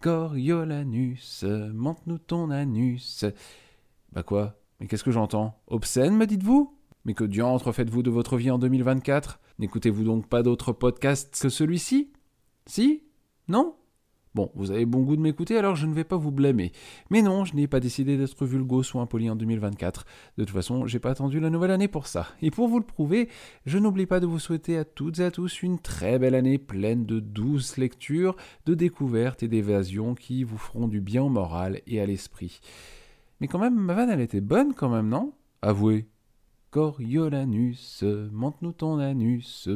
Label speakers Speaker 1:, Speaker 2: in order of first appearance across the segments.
Speaker 1: Coriolanus, montre-nous ton anus. Bah quoi? Mais qu'est-ce que j'entends? Obscène, me dites-vous? Mais que diantre faites-vous de votre vie en 2024 N'écoutez-vous donc pas d'autres podcasts que celui-ci? Si? Non? Bon, vous avez bon goût de m'écouter, alors je ne vais pas vous blâmer. Mais non, je n'ai pas décidé d'être vulgos ou impoli en 2024. De toute façon, j'ai pas attendu la nouvelle année pour ça. Et pour vous le prouver, je n'oublie pas de vous souhaiter à toutes et à tous une très belle année pleine de douces lectures, de découvertes et d'évasions qui vous feront du bien au moral et à l'esprit. Mais quand même, ma vanne, elle était bonne quand même, non? Avouez. Coriolanus, montre-nous ton anus.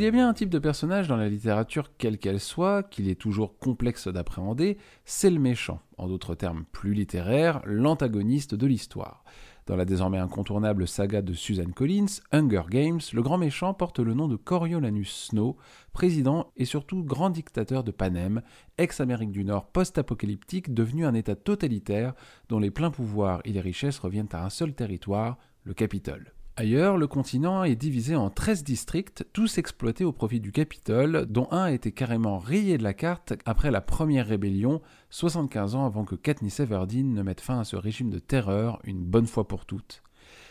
Speaker 1: S'il y a bien un type de personnage dans la littérature, quelle qu'elle soit, qu'il est toujours complexe d'appréhender, c'est le méchant, en d'autres termes plus littéraires, l'antagoniste de l'histoire. Dans la désormais incontournable saga de Suzanne Collins, Hunger Games, le grand méchant porte le nom de Coriolanus Snow, président et surtout grand dictateur de Panem, ex-Amérique du Nord post-apocalyptique devenu un État totalitaire dont les pleins pouvoirs et les richesses reviennent à un seul territoire, le Capitole. Ailleurs, le continent est divisé en 13 districts, tous exploités au profit du Capitole, dont un a été carrément rayé de la carte après la première rébellion, 75 ans avant que Katniss Everdeen ne mette fin à ce régime de terreur une bonne fois pour toutes.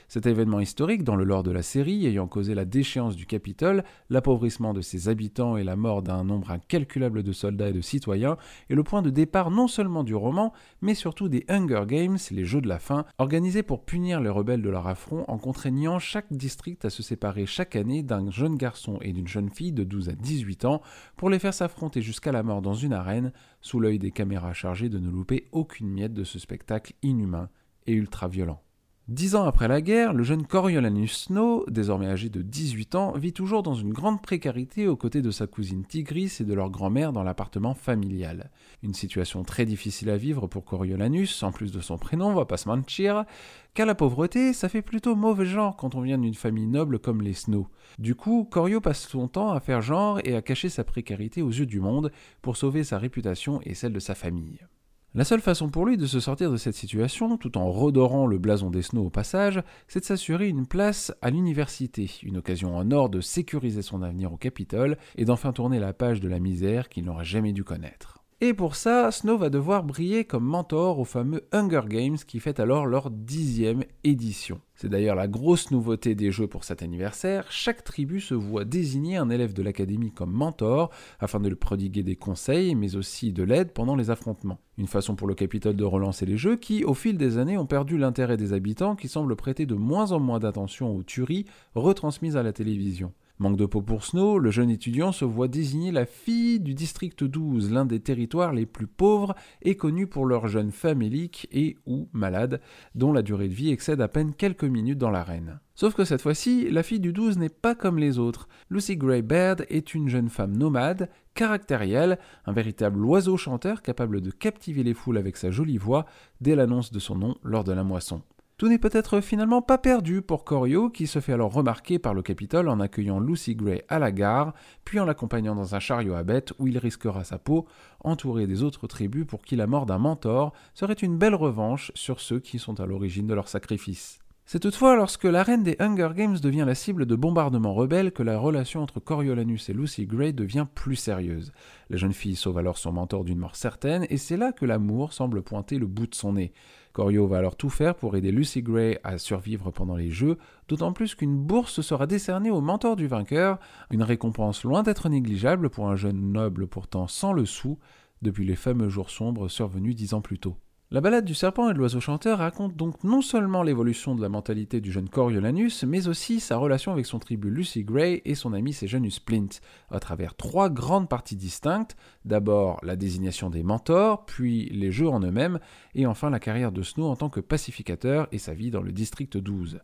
Speaker 1: Cet événement historique, dans le lore de la série, ayant causé la déchéance du Capitole, l'appauvrissement de ses habitants et la mort d'un nombre incalculable de soldats et de citoyens, est le point de départ non seulement du roman, mais surtout des Hunger Games, les Jeux de la faim, organisés pour punir les rebelles de leur affront en contraignant chaque district à se séparer chaque année d'un jeune garçon et d'une jeune fille de 12 à 18 ans pour les faire s'affronter jusqu'à la mort dans une arène, sous l'œil des caméras chargées de ne louper aucune miette de ce spectacle inhumain et ultra-violent. Dix ans après la guerre, le jeune Coriolanus Snow, désormais âgé de 18 ans, vit toujours dans une grande précarité aux côtés de sa cousine Tigris et de leur grand-mère dans l'appartement familial. Une situation très difficile à vivre pour Coriolanus, en plus de son prénom, on va pas se mentir, car la pauvreté, ça fait plutôt mauvais genre quand on vient d'une famille noble comme les Snow. Du coup, Corio passe son temps à faire genre et à cacher sa précarité aux yeux du monde pour sauver sa réputation et celle de sa famille. La seule façon pour lui de se sortir de cette situation, tout en redorant le blason des Snow au passage, c'est de s'assurer une place à l'université, une occasion en or de sécuriser son avenir au Capitole et d'enfin tourner la page de la misère qu'il n'aurait jamais dû connaître. Et pour ça, Snow va devoir briller comme mentor au fameux Hunger Games qui fait alors leur dixième édition. C'est d'ailleurs la grosse nouveauté des jeux pour cet anniversaire, chaque tribu se voit désigner un élève de l'académie comme mentor afin de lui prodiguer des conseils mais aussi de l'aide pendant les affrontements. Une façon pour le Capitole de relancer les jeux qui, au fil des années, ont perdu l'intérêt des habitants qui semblent prêter de moins en moins d'attention aux tueries retransmises à la télévision. Manque de peau pour Snow, le jeune étudiant se voit désigner la fille du district 12, l'un des territoires les plus pauvres et connus pour leurs jeunes faméliques et ou malades, dont la durée de vie excède à peine quelques minutes dans l'arène. Sauf que cette fois-ci, la fille du 12 n'est pas comme les autres. Lucy Gray Baird est une jeune femme nomade, caractérielle, un véritable oiseau chanteur capable de captiver les foules avec sa jolie voix dès l'annonce de son nom lors de la moisson. Tout n'est peut-être finalement pas perdu pour Corio, qui se fait alors remarquer par le Capitole en accueillant Lucy Gray à la gare, puis en l'accompagnant dans un chariot à bête où il risquera sa peau, entouré des autres tribus pour qui la mort d'un mentor serait une belle revanche sur ceux qui sont à l'origine de leur sacrifice. C'est toutefois lorsque la reine des Hunger Games devient la cible de bombardements rebelles que la relation entre Coriolanus et Lucy Gray devient plus sérieuse. La jeune fille sauve alors son mentor d'une mort certaine, et c'est là que l'amour semble pointer le bout de son nez. Corio va alors tout faire pour aider Lucy Gray à survivre pendant les Jeux, d'autant plus qu'une bourse sera décernée au mentor du vainqueur, une récompense loin d'être négligeable pour un jeune noble pourtant sans le sou, depuis les fameux jours sombres survenus dix ans plus tôt. La balade du serpent et de l'oiseau chanteur raconte donc non seulement l'évolution de la mentalité du jeune Coriolanus, mais aussi sa relation avec son tribu Lucy Gray et son ami Sejanus Splint, à travers trois grandes parties distinctes, d'abord la désignation des mentors, puis les jeux en eux-mêmes, et enfin la carrière de Snow en tant que pacificateur et sa vie dans le district 12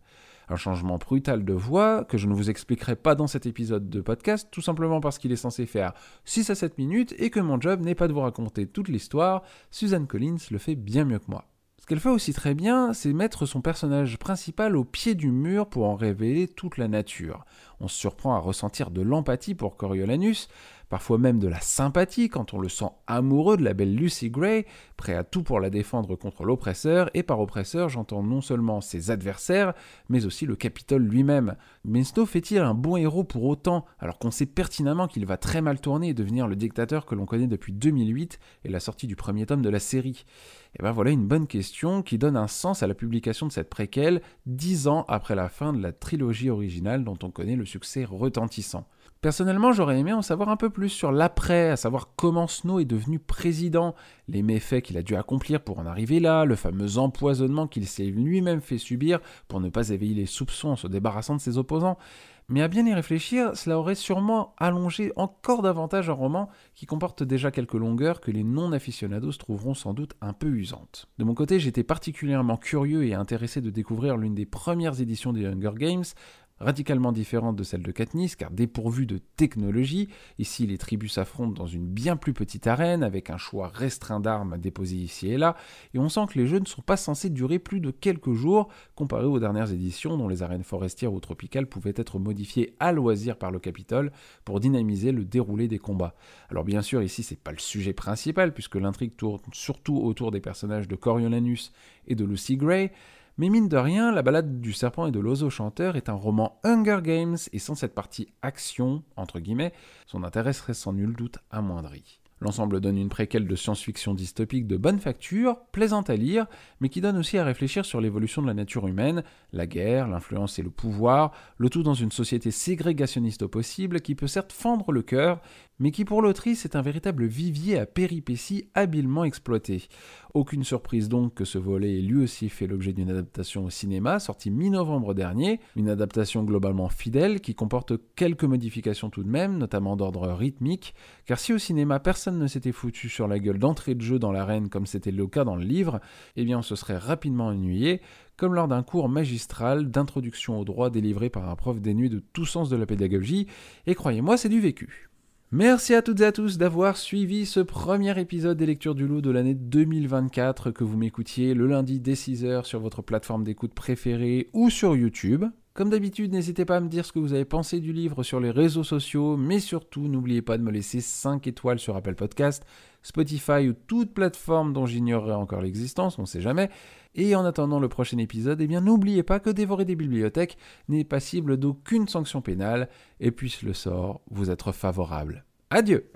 Speaker 1: un changement brutal de voix que je ne vous expliquerai pas dans cet épisode de podcast, tout simplement parce qu'il est censé faire 6 à 7 minutes et que mon job n'est pas de vous raconter toute l'histoire, Suzanne Collins le fait bien mieux que moi. Ce qu'elle fait aussi très bien, c'est mettre son personnage principal au pied du mur pour en révéler toute la nature. On se surprend à ressentir de l'empathie pour Coriolanus, parfois même de la sympathie quand on le sent amoureux de la belle Lucy Gray, prêt à tout pour la défendre contre l'oppresseur, et par oppresseur j'entends non seulement ses adversaires, mais aussi le Capitole lui-même. Mais Snow fait-il un bon héros pour autant, alors qu'on sait pertinemment qu'il va très mal tourner et devenir le dictateur que l'on connaît depuis 2008 et la sortie du premier tome de la série? Et eh bien voilà une bonne question qui donne un sens à la publication de cette préquelle dix ans après la fin de la trilogie originale dont on connaît le succès retentissant. Personnellement, j'aurais aimé en savoir un peu plus sur l'après, à savoir comment Snow est devenu président, les méfaits qu'il a dû accomplir pour en arriver là, le fameux empoisonnement qu'il s'est lui-même fait subir pour ne pas éveiller les soupçons en se débarrassant de ses opposants. Mais à bien y réfléchir, cela aurait sûrement allongé encore davantage un roman qui comporte déjà quelques longueurs que les non-aficionados trouveront sans doute un peu usantes. De mon côté, j'étais particulièrement curieux et intéressé de découvrir l'une des premières éditions des Hunger Games, radicalement différente de celle de Katniss, car dépourvue de technologie, ici les tribus s'affrontent dans une bien plus petite arène, avec un choix restreint d'armes déposées ici et là, et on sent que les jeux ne sont pas censés durer plus de quelques jours, comparé aux dernières éditions dont les arènes forestières ou tropicales pouvaient être modifiées à loisir par le Capitole pour dynamiser le déroulé des combats. Alors bien sûr, ici c'est pas le sujet principal, puisque l'intrigue tourne surtout autour des personnages de Coriolanus et de Lucy Gray, mais mine de rien, La balade du serpent et de l'oiseau chanteur est un roman Hunger Games, et sans cette partie action, entre guillemets, son intérêt serait sans nul doute amoindri. L'ensemble donne une préquelle de science-fiction dystopique de bonne facture, plaisante à lire, mais qui donne aussi à réfléchir sur l'évolution de la nature humaine, la guerre, l'influence et le pouvoir, le tout dans une société ségrégationniste au possible qui peut certes fendre le cœur, mais qui pour l'autrice est un véritable vivier à péripéties habilement exploité. Aucune surprise donc que ce volet ait lui aussi fait l'objet d'une adaptation au cinéma, sortie mi-novembre dernier, une adaptation globalement fidèle qui comporte quelques modifications tout de même, notamment d'ordre rythmique, car si au cinéma personne ne s'était foutu sur la gueule d'entrée de jeu dans l'arène comme c'était le cas dans le livre, eh bien on se serait rapidement ennuyé, comme lors d'un cours magistral d'introduction au droit délivré par un prof dénué de tout sens de la pédagogie, et croyez-moi c'est du vécu. Merci à toutes et à tous d'avoir suivi ce premier épisode des lectures du loup de l'année 2024, que vous m'écoutiez le lundi dès 6h sur votre plateforme d'écoute préférée ou sur YouTube. Comme d'habitude, n'hésitez pas à me dire ce que vous avez pensé du livre sur les réseaux sociaux, mais surtout n'oubliez pas de me laisser 5 étoiles sur Apple Podcast, Spotify ou toute plateforme dont j'ignorerais encore l'existence, on ne sait jamais. Et en attendant le prochain épisode, eh bien n'oubliez pas que dévorer des bibliothèques n'est passible d'aucune sanction pénale et puisse le sort vous être favorable. Adieu